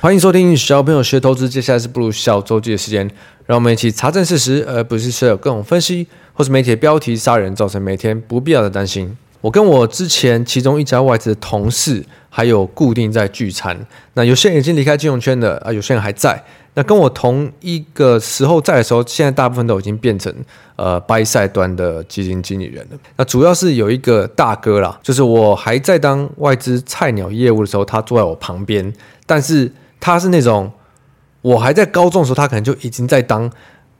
欢迎收听小朋友学投资。接下来是步入小周记的时间，让我们一起查证事实，而不是持有各种分析或是媒体的标题杀人，造成每天不必要的担心。我跟我之前其中一家外资的同事，还有固定在聚餐。那有些人已经离开金融圈了啊，有些人还在。那跟我同一个时候在的时候，现在大部分都已经变成呃 buy side 端的基金经理人了。那主要是有一个大哥啦，就是我还在当外资菜鸟业务的时候，他坐在我旁边，但是。他是那种，我还在高中的时候，他可能就已经在当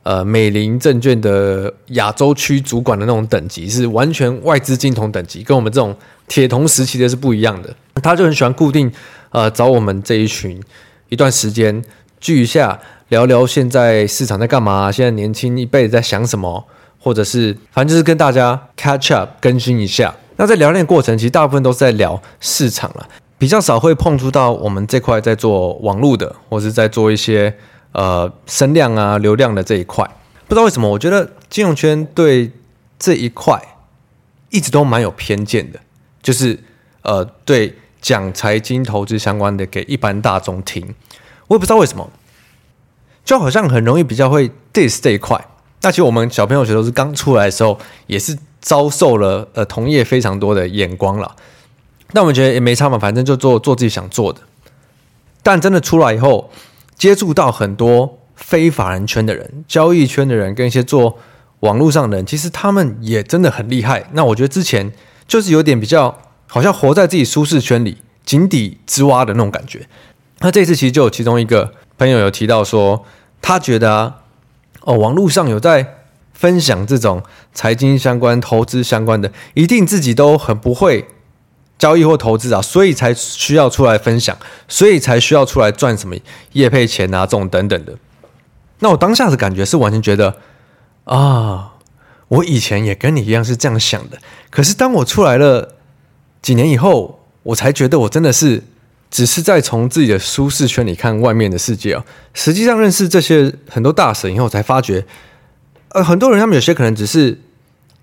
呃美林证券的亚洲区主管的那种等级，是完全外资金童等级，跟我们这种铁童时期的是不一样的。他就很喜欢固定呃找我们这一群一段时间聚一下，聊聊现在市场在干嘛，现在年轻一辈子在想什么，或者是反正就是跟大家 catch up 更新一下。那在聊天过程，其实大部分都是在聊市场了。比较少会碰触到我们这块在做网络的，或是在做一些呃声量啊、流量的这一块。不知道为什么，我觉得金融圈对这一块一直都蛮有偏见的，就是呃对讲财经投资相关的给一般大众听。我也不知道为什么，就好像很容易比较会 diss 这一块。那其实我们小朋友学都是刚出来的时候，也是遭受了呃同业非常多的眼光了。那我们觉得也没差嘛，反正就做做自己想做的。但真的出来以后，接触到很多非法人圈的人、交易圈的人，跟一些做网络上的人，其实他们也真的很厉害。那我觉得之前就是有点比较，好像活在自己舒适圈里、井底之蛙的那种感觉。那这次其实就有其中一个朋友有提到说，他觉得，哦，网络上有在分享这种财经相关、投资相关的，一定自己都很不会。交易或投资啊，所以才需要出来分享，所以才需要出来赚什么业配钱啊，这种等等的。那我当下的感觉是完全觉得啊，我以前也跟你一样是这样想的。可是当我出来了几年以后，我才觉得我真的是只是在从自己的舒适圈里看外面的世界啊。实际上认识这些很多大神以后，才发觉，呃，很多人他们有些可能只是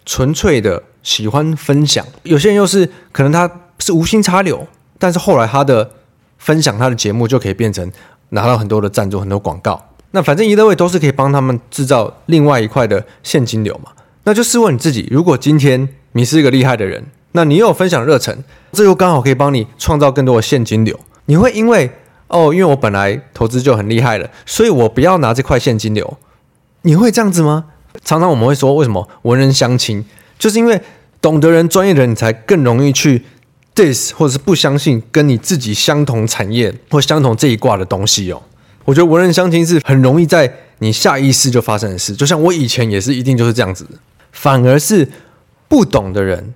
纯粹的喜欢分享，有些人又是可能他。是无心插柳，但是后来他的分享，他的节目就可以变成拿到很多的赞助、很多广告。那反正一类位都是可以帮他们制造另外一块的现金流嘛。那就试问你自己，如果今天你是一个厉害的人，那你又有分享热忱，这又刚好可以帮你创造更多的现金流。你会因为哦，因为我本来投资就很厉害了，所以我不要拿这块现金流。你会这样子吗？常常我们会说，为什么文人相轻？就是因为懂得人、专业的人，你才更容易去。This 或者是不相信跟你自己相同产业或相同这一挂的东西哦，我觉得文人相亲是很容易在你下意识就发生的事，就像我以前也是一定就是这样子的，反而是不懂的人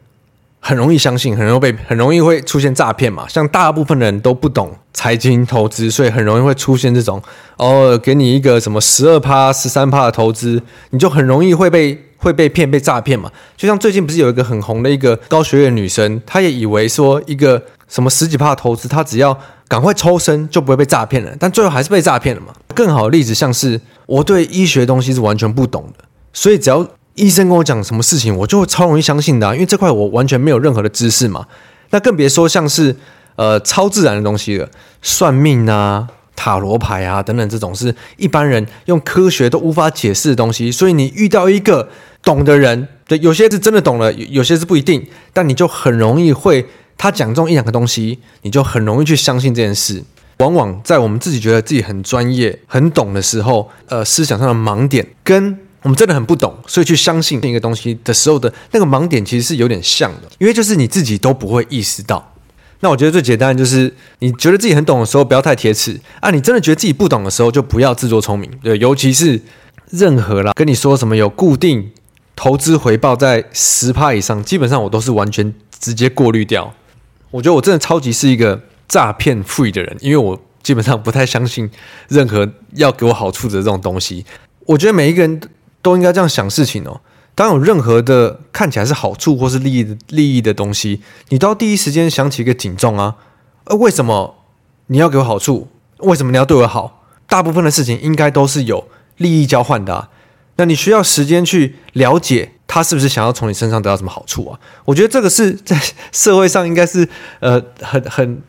很容易相信，很容易被很容易会出现诈骗嘛，像大部分人都不懂财经投资，所以很容易会出现这种哦，给你一个什么十二趴、十三趴的投资，你就很容易会被。会被骗、被诈骗嘛？就像最近不是有一个很红的一个高学历女生，她也以为说一个什么十几趴的投资，她只要赶快抽身就不会被诈骗了，但最后还是被诈骗了嘛。更好的例子像是我对医学东西是完全不懂的，所以只要医生跟我讲什么事情，我就会超容易相信的，因为这块我完全没有任何的知识嘛。那更别说像是呃超自然的东西了，算命啊。塔罗牌啊，等等，这种是一般人用科学都无法解释的东西，所以你遇到一个懂的人，对，有些是真的懂了，有些是不一定，但你就很容易会他讲中一两个东西，你就很容易去相信这件事。往往在我们自己觉得自己很专业、很懂的时候，呃，思想上的盲点跟我们真的很不懂，所以去相信另一个东西的时候的那个盲点，其实是有点像的，因为就是你自己都不会意识到。那我觉得最简单的就是，你觉得自己很懂的时候，不要太铁齿啊；你真的觉得自己不懂的时候，就不要自作聪明。对，尤其是任何啦，跟你说什么有固定投资回报在十趴以上，基本上我都是完全直接过滤掉。我觉得我真的超级是一个诈骗 free 的人，因为我基本上不太相信任何要给我好处的这种东西。我觉得每一个人都应该这样想事情哦。当有任何的看起来是好处或是利益的利益的东西，你都要第一时间想起一个警钟啊！呃，为什么你要给我好处？为什么你要对我好？大部分的事情应该都是有利益交换的。那你需要时间去了解他是不是想要从你身上得到什么好处啊？我觉得这个是在社会上应该是呃很很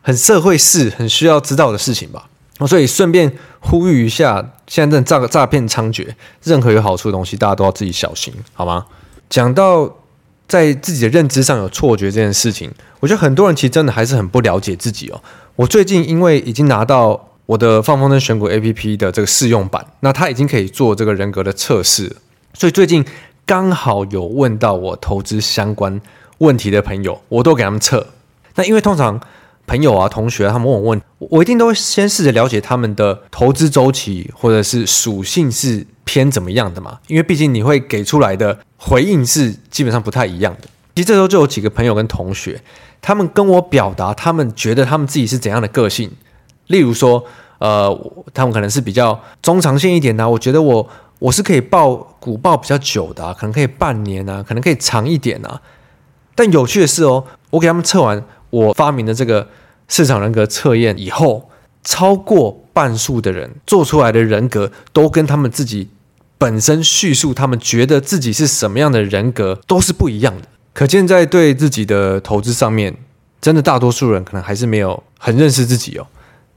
很社会事、很需要知道的事情吧。所以顺便呼吁一下，现在这诈诈骗猖獗，任何有好处的东西，大家都要自己小心，好吗？讲到在自己的认知上有错觉这件事情，我觉得很多人其实真的还是很不了解自己哦。我最近因为已经拿到我的放风筝选股 APP 的这个试用版，那它已经可以做这个人格的测试，所以最近刚好有问到我投资相关问题的朋友，我都给他们测。那因为通常朋友啊、同学，他们问我问，我一定都会先试着了解他们的投资周期或者是属性是偏怎么样的嘛，因为毕竟你会给出来的回应是基本上不太一样的。其实这时候就有几个朋友跟同学，他们跟我表达他们觉得他们自己是怎样的个性，例如说，呃，他们可能是比较中长线一点的，我觉得我我是可以抱股抱比较久的啊，可能可以半年啊，可能可以长一点啊。但有趣的是哦，我给他们测完我发明的这个市场人格测验以后，超过半数的人做出来的人格都跟他们自己本身叙述他们觉得自己是什么样的人格都是不一样的。可见在对自己的投资上面，真的大多数人可能还是没有很认识自己哦。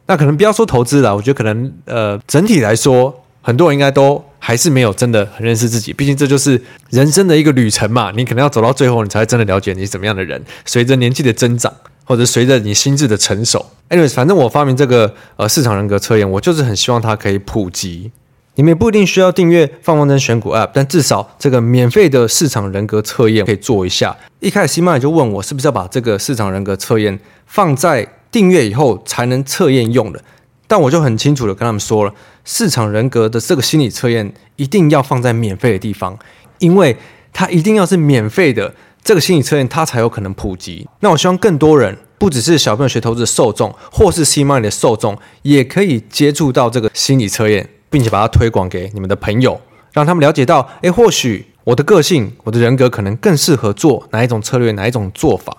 那可能不要说投资了，我觉得可能呃整体来说，很多人应该都。还是没有真的很认识自己，毕竟这就是人生的一个旅程嘛。你可能要走到最后，你才会真的了解你是怎么样的人。随着年纪的增长，或者随着你心智的成熟，anyways，反正我发明这个呃市场人格测验，我就是很希望它可以普及。你们也不一定需要订阅放风筝选股 App，但至少这个免费的市场人格测验可以做一下。一开始 Cmoney 就问我是不是要把这个市场人格测验放在订阅以后才能测验用的。但我就很清楚的跟他们说了，市场人格的这个心理测验一定要放在免费的地方，因为它一定要是免费的，这个心理测验它才有可能普及。那我希望更多人，不只是小朋友学投资的受众，或是 Cmoney 的受众，也可以接触到这个心理测验，并且把它推广给你们的朋友，让他们了解到，诶，或许我的个性、我的人格可能更适合做哪一种策略、哪一种做法。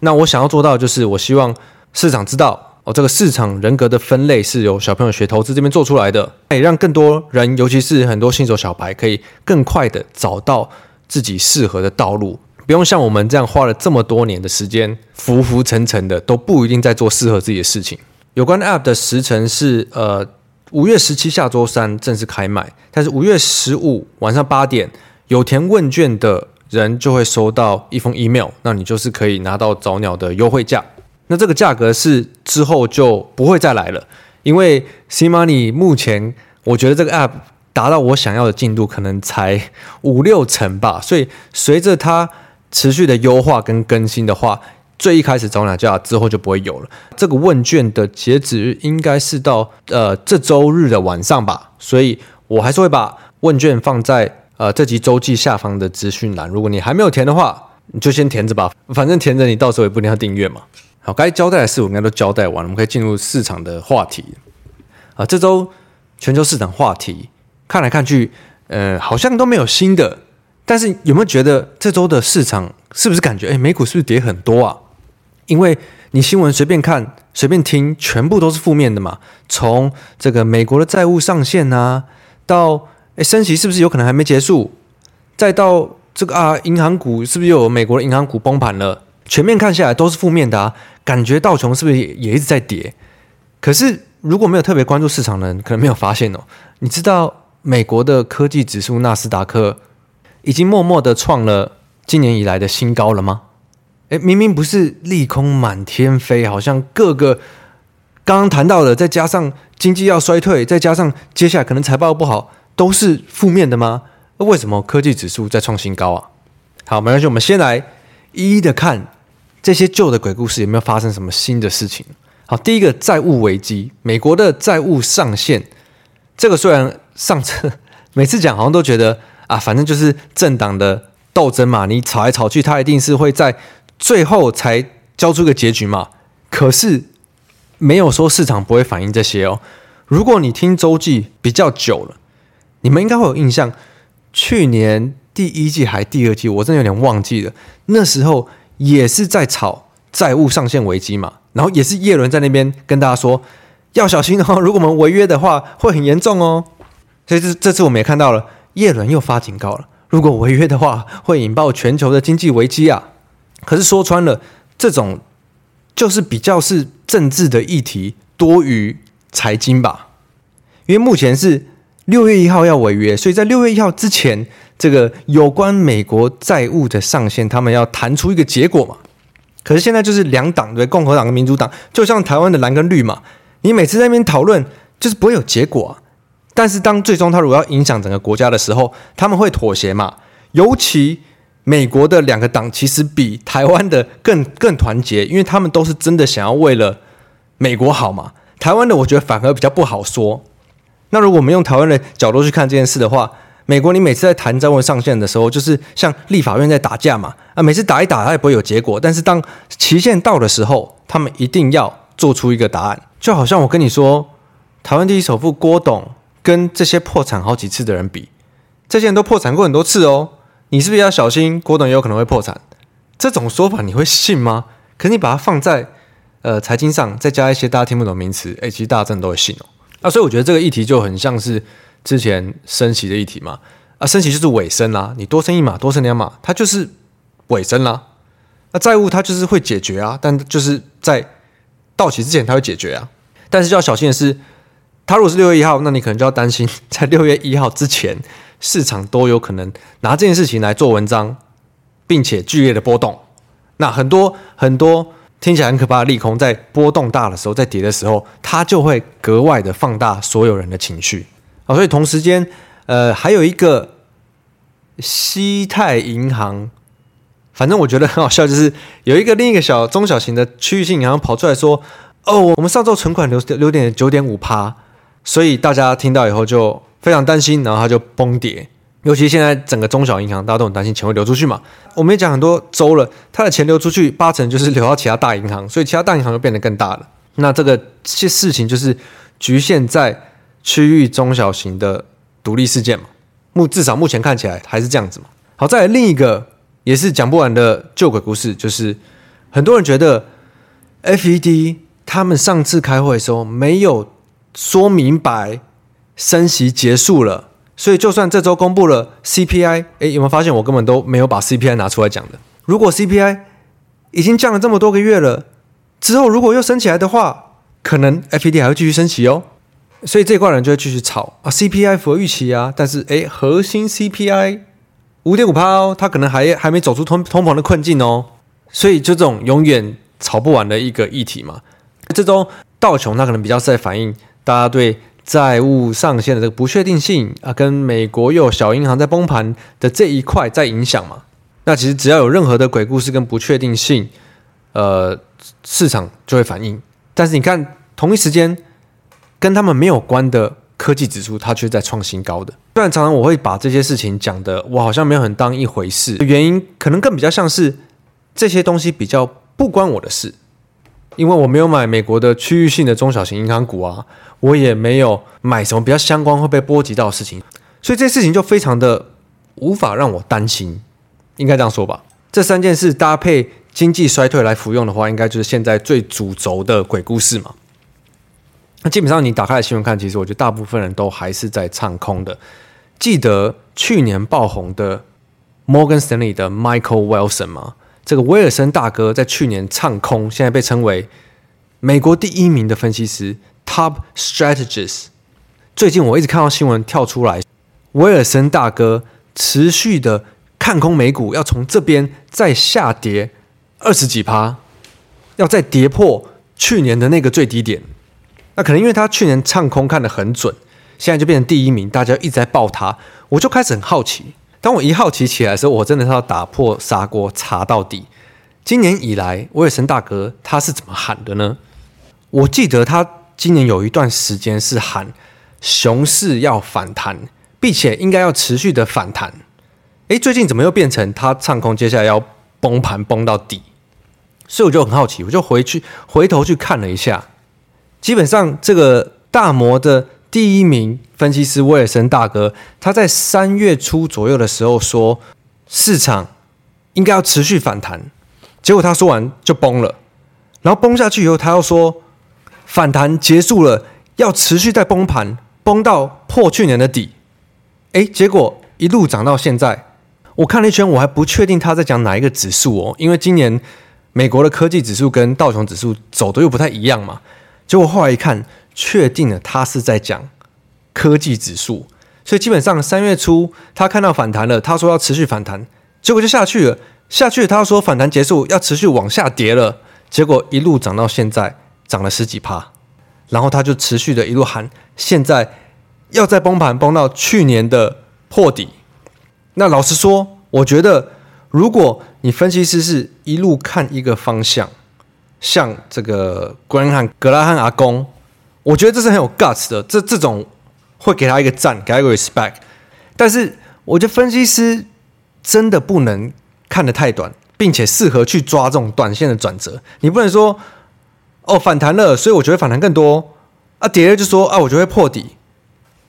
那我想要做到的就是，我希望市场知道。哦，这个市场人格的分类是由小朋友学投资这边做出来的，也让更多人，尤其是很多新手小白，可以更快的找到自己适合的道路，不用像我们这样花了这么多年的时间，浮浮沉沉的都不一定在做适合自己的事情。有关 App 的时程是，呃，五月十七下周三正式开卖，但是五月十五晚上八点有填问卷的人就会收到一封 email，那你就是可以拿到早鸟的优惠价。那这个价格是之后就不会再来了，因为 Cmoney 目前我觉得这个 App 达到我想要的进度可能才五六成吧，所以随着它持续的优化跟更新的话，最一开始早鸟价之后就不会有了。这个问卷的截止日应该是到呃这周日的晚上吧，所以我还是会把问卷放在呃这集周记下方的资讯栏。如果你还没有填的话，你就先填着吧，反正填着你到时候也不一定要订阅嘛。好，该交代的事我应该都交代完了，我们可以进入市场的话题。啊，这周全球市场话题看来看去，呃，好像都没有新的。但是有没有觉得这周的市场是不是感觉，诶，美股是不是跌很多啊？因为你新闻随便看、随便听，全部都是负面的嘛。从这个美国的债务上限啊，到诶，升息是不是有可能还没结束？再到这个啊，银行股是不是又有美国的银行股崩盘了？全面看下来都是负面的啊，感觉道琼是不是也也一直在跌？可是如果没有特别关注市场的人，可能没有发现哦。你知道美国的科技指数纳斯达克已经默默的创了今年以来的新高了吗？诶，明明不是利空满天飞，好像各个刚刚谈到的，再加上经济要衰退，再加上接下来可能财报不好，都是负面的吗？那为什么科技指数在创新高啊？好，没关系，我们先来一一的看。这些旧的鬼故事有没有发生什么新的事情？好，第一个债务危机，美国的债务上限，这个虽然上次 每次讲好像都觉得啊，反正就是政党的斗争嘛，你吵来吵去，他一定是会在最后才交出个结局嘛。可是没有说市场不会反映这些哦。如果你听周记比较久了，你们应该会有印象，去年第一季还第二季，我真的有点忘记了，那时候。也是在炒债务上限危机嘛，然后也是叶伦在那边跟大家说要小心哦，如果我们违约的话会很严重哦。所以这这次我们也看到了，叶伦又发警告了，如果违约的话会引爆全球的经济危机啊。可是说穿了，这种就是比较是政治的议题多于财经吧。因为目前是六月一号要违约，所以在六月一号之前，这个有关美国债务的上限，他们要谈出一个结果嘛。可是现在就是两党对共和党跟民主党，就像台湾的蓝跟绿嘛，你每次在那边讨论，就是不会有结果啊。但是当最终他如果要影响整个国家的时候，他们会妥协嘛。尤其美国的两个党其实比台湾的更更团结，因为他们都是真的想要为了美国好嘛。台湾的我觉得反而比较不好说。那如果我们用台湾的角度去看这件事的话，美国你每次在谈债务上限的时候，就是像立法院在打架嘛。啊，每次打一打，它也不会有结果。但是当期限到的时候，他们一定要做出一个答案。就好像我跟你说，台湾第一首富郭董跟这些破产好几次的人比，这些人都破产过很多次哦。你是不是要小心？郭董也有可能会破产，这种说法你会信吗？可是你把它放在呃财经上，再加一些大家听不懂名词，诶，其实大家真的都会信哦。啊，所以我觉得这个议题就很像是之前升息的议题嘛。啊，升息就是尾声啦，你多升一码，多升两码，它就是尾声啦。那债务它就是会解决啊，但就是在到期之前它会解决啊。但是要小心的是，它如果是六月一号，那你可能就要担心在六月一号之前。市场都有可能拿这件事情来做文章，并且剧烈的波动。那很多很多听起来很可怕的利空，在波动大的时候，在跌的时候，它就会格外的放大所有人的情绪啊。所以同时间，呃，还有一个西太银行，反正我觉得很好笑，就是有一个另一个小中小型的区域性银行跑出来说：“哦，我们上周存款留留点九点五趴。”所以大家听到以后就。非常担心，然后它就崩跌。尤其现在整个中小银行，大家都很担心钱会流出去嘛。我们也讲很多周了，它的钱流出去八成就是流到其他大银行，所以其他大银行就变得更大了。那这个些事情就是局限在区域中小型的独立事件嘛。目至少目前看起来还是这样子嘛。好，再来另一个也是讲不完的旧鬼故事，就是很多人觉得 FED 他们上次开会的时候没有说明白。升息结束了，所以就算这周公布了 CPI，诶，有没有发现我根本都没有把 CPI 拿出来讲的？如果 CPI 已经降了这么多个月了，之后如果又升起来的话，可能 FED 还会继续升息哦。所以这一块人就会继续炒啊，CPI 符合预期啊，但是诶，核心 CPI 五点五趴哦，它可能还还没走出通通膨的困境哦。所以就这种永远炒不完的一个议题嘛。这周道琼它可能比较是在反映大家对。债务上限的这个不确定性啊，跟美国又有小银行在崩盘的这一块在影响嘛？那其实只要有任何的鬼故事跟不确定性，呃，市场就会反应。但是你看，同一时间跟他们没有关的科技指数，它却在创新高的。虽然常常我会把这些事情讲的，我好像没有很当一回事，原因可能更比较像是这些东西比较不关我的事。因为我没有买美国的区域性的中小型银行股啊，我也没有买什么比较相关会被波及到的事情，所以这事情就非常的无法让我担心，应该这样说吧。这三件事搭配经济衰退来服用的话，应该就是现在最主轴的鬼故事嘛。那基本上你打开新闻看，其实我觉得大部分人都还是在唱空的。记得去年爆红的 Morgan Stanley 的 Michael Wilson 吗？这个威尔森大哥在去年唱空，现在被称为美国第一名的分析师 （Top Strategist）。最近我一直看到新闻跳出来，威尔森大哥持续的看空美股，要从这边再下跌二十几趴，要再跌破去年的那个最低点。那可能因为他去年唱空看得很准，现在就变成第一名，大家一直在报他，我就开始很好奇。当我一好奇起来的时候，我真的是要打破砂锅查到底。今年以来，威尔森大哥他是怎么喊的呢？我记得他今年有一段时间是喊熊市要反弹，并且应该要持续的反弹。诶，最近怎么又变成他唱空，接下来要崩盘崩到底？所以我就很好奇，我就回去回头去看了一下，基本上这个大摩的。第一名分析师威尔森大哥，他在三月初左右的时候说，市场应该要持续反弹，结果他说完就崩了，然后崩下去以后，他又说反弹结束了，要持续再崩盘，崩到破去年的底，哎，结果一路涨到现在，我看了一圈，我还不确定他在讲哪一个指数哦，因为今年美国的科技指数跟道琼指数走的又不太一样嘛。结果后来一看，确定了他是在讲科技指数，所以基本上三月初他看到反弹了，他说要持续反弹，结果就下去了。下去，他说反弹结束，要持续往下跌了。结果一路涨到现在，涨了十几趴。然后他就持续的一路喊，现在要再崩盘，崩到去年的破底。那老实说，我觉得如果你分析师是一路看一个方向，像这个格兰汉格拉汉阿公，我觉得这是很有 guts 的。这这种会给他一个赞，给他一个 respect。但是我觉得分析师真的不能。看得太短，并且适合去抓这种短线的转折。你不能说哦，反弹了，所以我觉得反弹更多啊，跌了就说啊，我觉得会破底。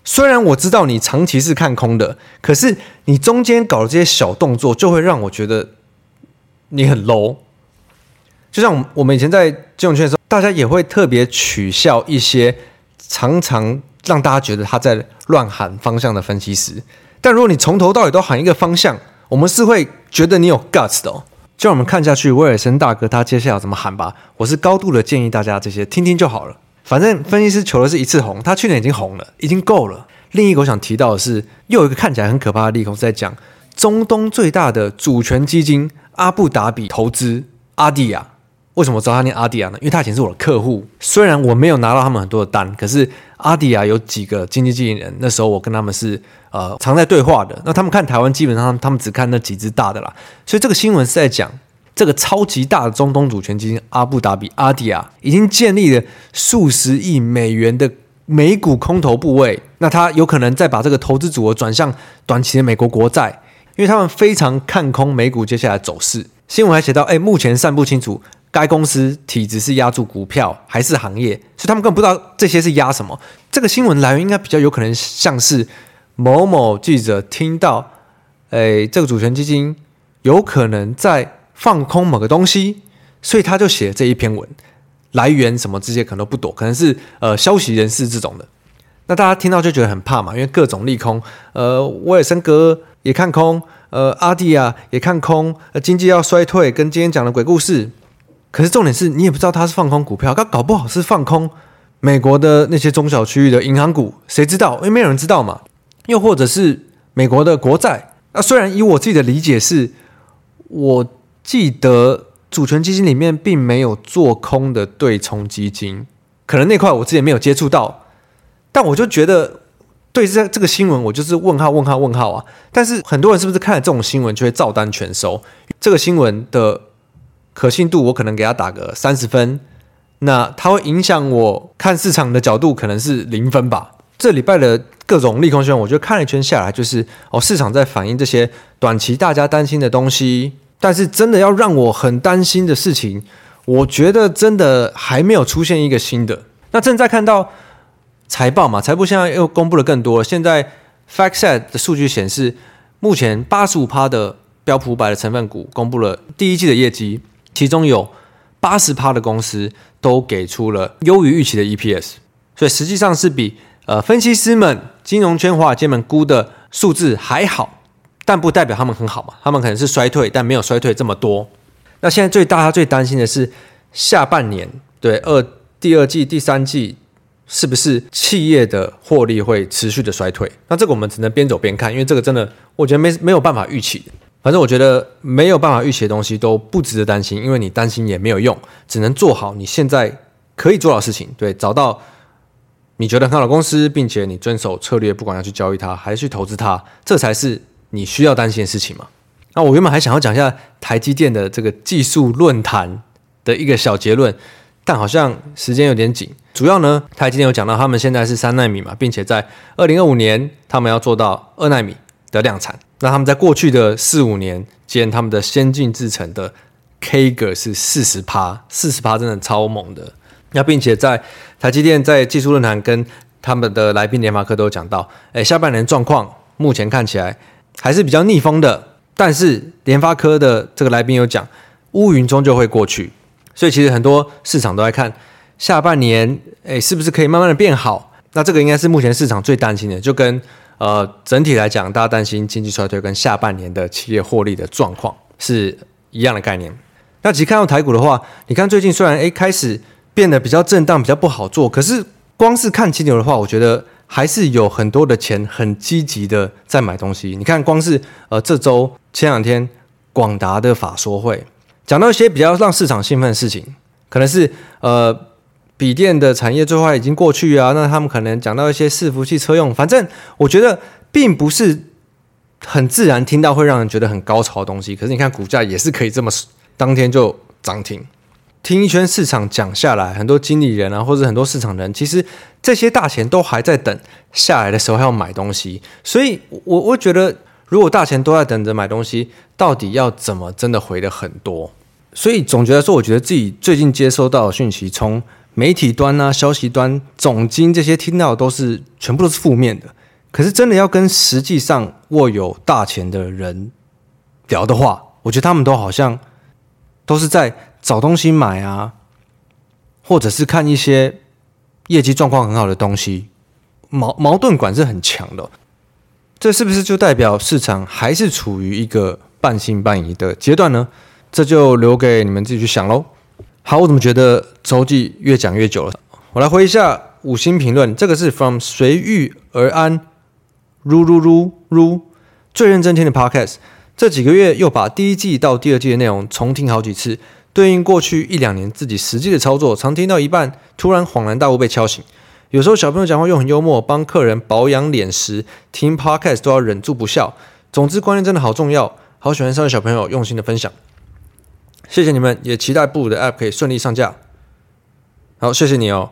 虽然我知道你长期是看空的，可是你中间搞的这些小动作，就会让我觉得你很 low。就像我们以前在金融圈的时候，大家也会特别取笑一些常常让大家觉得他在乱喊方向的分析师。但如果你从头到尾都喊一个方向，我们是会觉得你有 guts 的哦，就让我们看下去，威尔森大哥他接下来怎么喊吧。我是高度的建议大家这些听听就好了。反正分析师求的是一次红，他去年已经红了，已经够了。另一个我想提到的是，又有一个看起来很可怕的利空是在讲中东最大的主权基金阿布达比投资阿迪亚。为什么我知道他念阿迪亚呢？因为他以前是我的客户，虽然我没有拿到他们很多的单，可是阿迪亚有几个经济经理人，那时候我跟他们是呃常在对话的。那他们看台湾，基本上他们只看那几只大的啦。所以这个新闻是在讲这个超级大的中东主权基金阿布达比阿迪亚已经建立了数十亿美元的美股空头部位，那他有可能再把这个投资组合转向短期的美国国债，因为他们非常看空美股接下来走势。新闻还写到，哎，目前尚不清楚。该公司体质是压住股票还是行业，所以他们根本不知道这些是压什么。这个新闻来源应该比较有可能像是某某记者听到，诶，这个主权基金有可能在放空某个东西，所以他就写这一篇文。来源什么这些可能都不多，可能是呃消息人士这种的。那大家听到就觉得很怕嘛，因为各种利空，呃，威尔森哥也看空，呃，阿迪亚也看空，呃，经济要衰退，跟今天讲的鬼故事。可是重点是你也不知道他是放空股票，他搞不好是放空美国的那些中小区域的银行股，谁知道？因为没有人知道嘛。又或者是美国的国债。那虽然以我自己的理解是，我记得主权基金里面并没有做空的对冲基金，可能那块我自己没有接触到。但我就觉得对这这个新闻，我就是问号问号问号啊。但是很多人是不是看了这种新闻就会照单全收？这个新闻的。可信度我可能给他打个三十分，那它会影响我看市场的角度，可能是零分吧。这礼拜的各种利空新闻，我觉得看了一圈下来，就是哦，市场在反映这些短期大家担心的东西，但是真的要让我很担心的事情，我觉得真的还没有出现一个新的。那正在看到财报嘛，财报现在又公布了更多。现在 FactSet 的数据显示，目前八十五趴的标普五百的成分股公布了第一季的业绩。其中有八十趴的公司都给出了优于预期的 EPS，所以实际上是比呃分析师们、金融圈华尔街们估的数字还好，但不代表他们很好嘛，他们可能是衰退，但没有衰退这么多。那现在最大家最担心的是下半年，对二第二季、第三季是不是企业的获利会持续的衰退？那这个我们只能边走边看，因为这个真的我觉得没没有办法预期。反正我觉得没有办法预期的东西都不值得担心，因为你担心也没有用，只能做好你现在可以做到的事情。对，找到你觉得很好的公司，并且你遵守策略，不管要去交易它还是去投资它，这才是你需要担心的事情嘛。那我原本还想要讲一下台积电的这个技术论坛的一个小结论，但好像时间有点紧。主要呢，台积电有讲到他们现在是三纳米嘛，并且在二零二五年他们要做到二纳米的量产。那他们在过去的四五年间，他们的先进制程的 kg 是四十趴，四十趴真的超猛的。那并且在台积电在技术论坛跟他们的来宾联发科都有讲到，哎，下半年状况目前看起来还是比较逆风的。但是联发科的这个来宾有讲，乌云终究会过去，所以其实很多市场都在看下半年，哎，是不是可以慢慢的变好？那这个应该是目前市场最担心的，就跟。呃，整体来讲，大家担心经济衰退跟下半年的企业获利的状况是一样的概念。那其实看到台股的话，你看最近虽然诶开始变得比较震荡，比较不好做，可是光是看金牛的话，我觉得还是有很多的钱很积极的在买东西。你看光是呃这周前两天广达的法说会，讲到一些比较让市场兴奋的事情，可能是呃笔电的产业最坏已经过去啊，那他们可能讲到一些伺服器车用，反正我觉得并不是。很自然听到会让人觉得很高潮的东西，可是你看股价也是可以这么当天就涨停。听一圈市场讲下来，很多经理人啊，或者很多市场人，其实这些大钱都还在等下来的时候还要买东西。所以我我觉得，如果大钱都在等着买东西，到底要怎么真的回的很多？所以总结来说，我觉得自己最近接收到的讯息，从媒体端啊、消息端、总经这些听到都是全部都是负面的。可是真的要跟实际上握有大钱的人聊的话，我觉得他们都好像都是在找东西买啊，或者是看一些业绩状况很好的东西，矛矛盾感是很强的。这是不是就代表市场还是处于一个半信半疑的阶段呢？这就留给你们自己去想喽。好，我怎么觉得周记越讲越久了？我来回一下五星评论，这个是 from 随遇而安。噜噜噜噜，最认真听的 Podcast，这几个月又把第一季到第二季的内容重听好几次，对应过去一两年自己实际的操作，常听到一半，突然恍然大悟被敲醒。有时候小朋友讲话又很幽默，帮客人保养脸时，听 Podcast 都要忍住不笑。总之观念真的好重要，好喜欢三位小朋友用心的分享，谢谢你们，也期待布鲁的 App 可以顺利上架。好，谢谢你哦。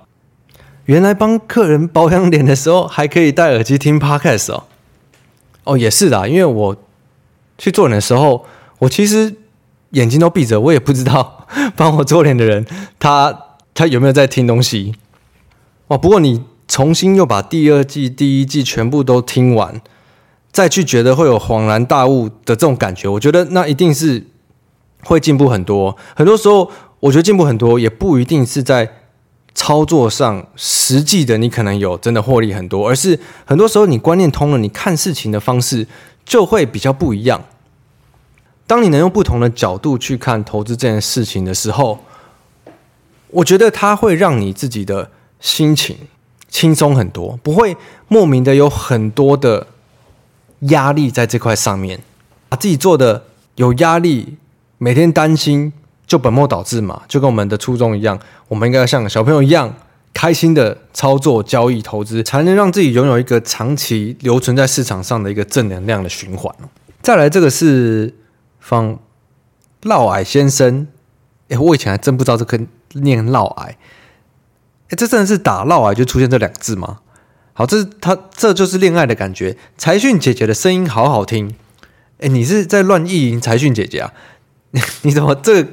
原来帮客人保养脸的时候，还可以戴耳机听 Podcast 哦。哦，也是的，因为我去做脸的时候，我其实眼睛都闭着，我也不知道 帮我做脸的人他他有没有在听东西。哦，不过你重新又把第二季、第一季全部都听完，再去觉得会有恍然大悟的这种感觉，我觉得那一定是会进步很多。很多时候，我觉得进步很多，也不一定是在。操作上实际的你可能有真的获利很多，而是很多时候你观念通了，你看事情的方式就会比较不一样。当你能用不同的角度去看投资这件事情的时候，我觉得它会让你自己的心情轻松很多，不会莫名的有很多的压力在这块上面，把自己做的有压力，每天担心。就本末倒置嘛，就跟我们的初衷一样，我们应该要像小朋友一样，开心的操作、交易、投资，才能让自己拥有一个长期留存在市场上的一个正能量的循环。再来，这个是放嫪毐先生，哎，我以前还真不知道这个念嫪毐，哎，这真的是打嫪毐就出现这两个字吗？好，这是他，这就是恋爱的感觉。财讯姐姐的声音好好听，哎，你是在乱意淫财讯姐姐啊？你怎么这？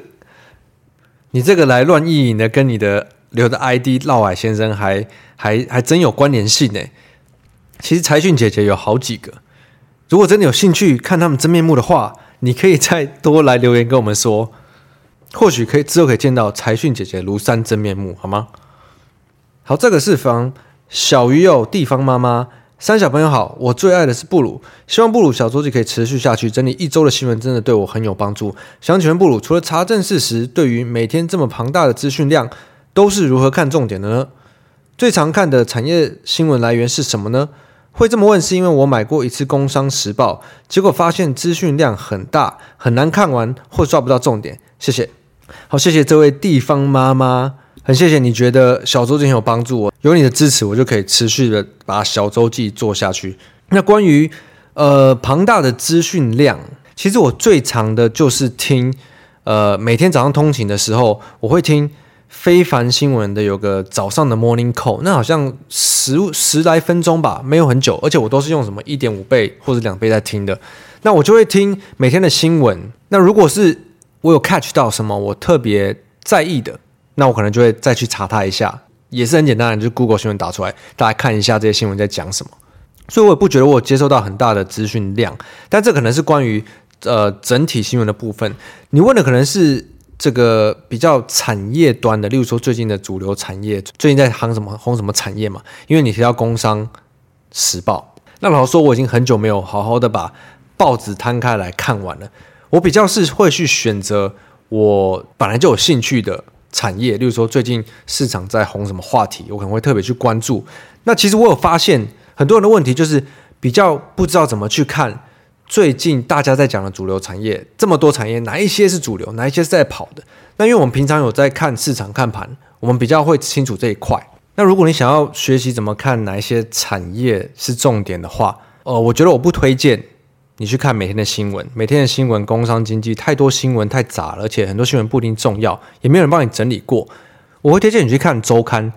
你这个来乱意淫的，跟你的留的 ID 嫪毐先生还还还真有关联性呢。其实财讯姐姐有好几个，如果真的有兴趣看他们真面目的话，你可以再多来留言跟我们说，或许可以之后可以见到财讯姐姐庐山真面目，好吗？好，这个是方小鱼友地方妈妈。三小朋友好，我最爱的是布鲁，希望布鲁小周记可以持续下去，整理一周的新闻真的对我很有帮助。想请问布鲁，除了查证事实，对于每天这么庞大的资讯量，都是如何看重点的呢？最常看的产业新闻来源是什么呢？会这么问，是因为我买过一次《工商时报》，结果发现资讯量很大，很难看完或抓不到重点。谢谢。好，谢谢这位地方妈妈。很谢谢你觉得小周记很有帮助，我有你的支持，我就可以持续的把小周记做下去。那关于呃庞大的资讯量，其实我最常的就是听呃每天早上通勤的时候，我会听非凡新闻的有个早上的 Morning Call，那好像十十来分钟吧，没有很久，而且我都是用什么一点五倍或者两倍在听的。那我就会听每天的新闻。那如果是我有 catch 到什么我特别在意的。那我可能就会再去查它一下，也是很简单的，就是 Google 新闻打出来，大家看一下这些新闻在讲什么。所以我也不觉得我接收到很大的资讯量，但这可能是关于呃整体新闻的部分。你问的可能是这个比较产业端的，例如说最近的主流产业最近在行什么红什么产业嘛？因为你提到《工商时报》，那老实说我已经很久没有好好的把报纸摊开来看完了。我比较是会去选择我本来就有兴趣的产业，例如说最近市场在红什么话题，我可能会特别去关注。那其实我有发现很多人的问题就是比较不知道怎么去看最近大家在讲的主流产业，这么多产业哪一些是主流，哪一些是在跑的？那因为我们平常有在看市场看盘，我们比较会清楚这一块。那如果你想要学习怎么看哪一些产业是重点的话，呃，我觉得我不推荐你去看每天的新闻，每天的新闻，工商经济太多新闻太杂了，而且很多新闻不一定重要，也没有人帮你整理过。我会推荐你去看周刊，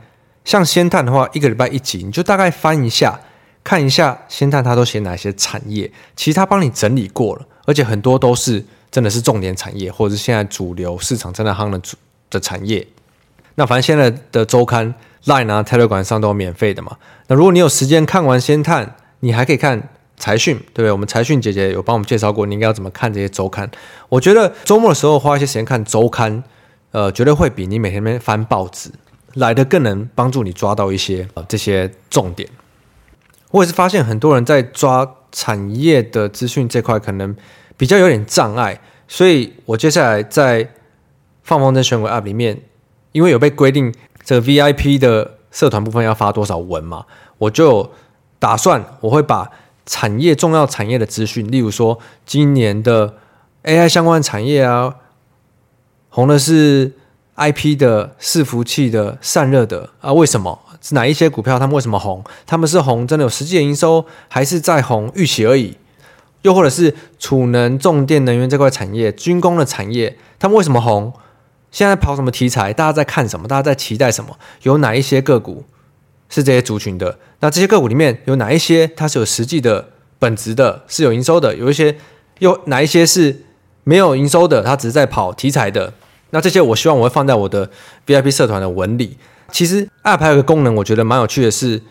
像先探的话，一个礼拜一集，你就大概翻一下，看一下先探它都写哪些产业，其实它帮你整理过了，而且很多都是真的是重点产业，或者是现在主流市场正在夯的主的产业。那反正现在的周刊。Line 啊，Telegram 上都有免费的嘛。那如果你有时间看完先探，你还可以看财讯，对不对？我们财讯姐姐有帮我们介绍过，你应该要怎么看这些周刊。我觉得周末的时候花一些时间看周刊，呃，绝对会比你每天边翻报纸来得更能帮助你抓到一些呃这些重点。我也是发现很多人在抓产业的资讯这块可能比较有点障碍，所以我接下来在放风筝选股 App 里面，因为有被规定。这个 VIP 的社团部分要发多少文嘛？我就打算我会把产业重要产业的资讯，例如说今年的 AI 相关产业啊，红的是 IP 的伺服器的散热的啊，为什么是哪一些股票？他们为什么红？他们是红真的有实际的营收，还是在红预期而已？又或者是储能、重电能源这块产业、军工的产业，他们为什么红？现在跑什么题材？大家在看什么？大家在期待什么？有哪一些个股是这些族群的？那这些个股里面有哪一些它是有实际的本质的，是有营收的？有一些有哪一些是没有营收的？它只是在跑题材的？那这些我希望我会放在我的 VIP 社团的文里。其实 App 还有个功能，我觉得蛮有趣的是，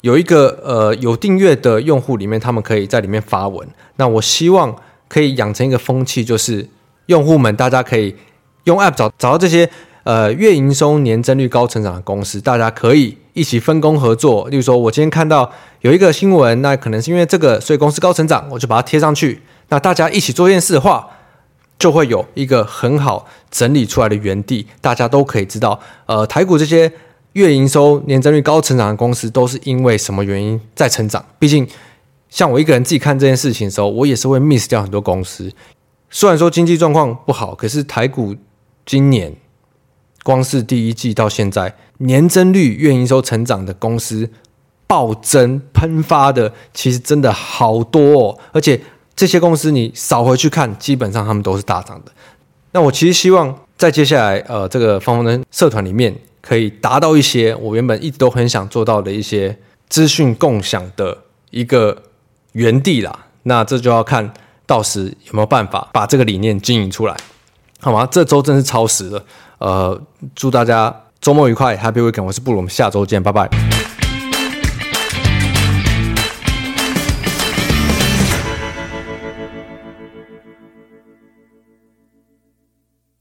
有一个呃有订阅的用户里面，他们可以在里面发文。那我希望可以养成一个风气，就是用户们大家可以。用 App 找找到这些呃月营收年增率高成长的公司，大家可以一起分工合作。例如说，我今天看到有一个新闻，那可能是因为这个，所以公司高成长，我就把它贴上去。那大家一起做一件事的话，就会有一个很好整理出来的园地，大家都可以知道，呃，台股这些月营收年增率高成长的公司都是因为什么原因在成长。毕竟，像我一个人自己看这件事情的时候，我也是会 miss 掉很多公司。虽然说经济状况不好，可是台股。今年光是第一季到现在，年增率、月营收成长的公司暴增喷发的，其实真的好多哦。而且这些公司你扫回去看，基本上他们都是大涨的。那我其实希望在接下来呃这个放风筝社团里面，可以达到一些我原本一直都很想做到的一些资讯共享的一个园地啦。那这就要看到时有没有办法把这个理念经营出来。好吗？这周真是超时了。呃，祝大家周末愉快，Happy Weekend！我是布鲁，我们下周见，拜拜。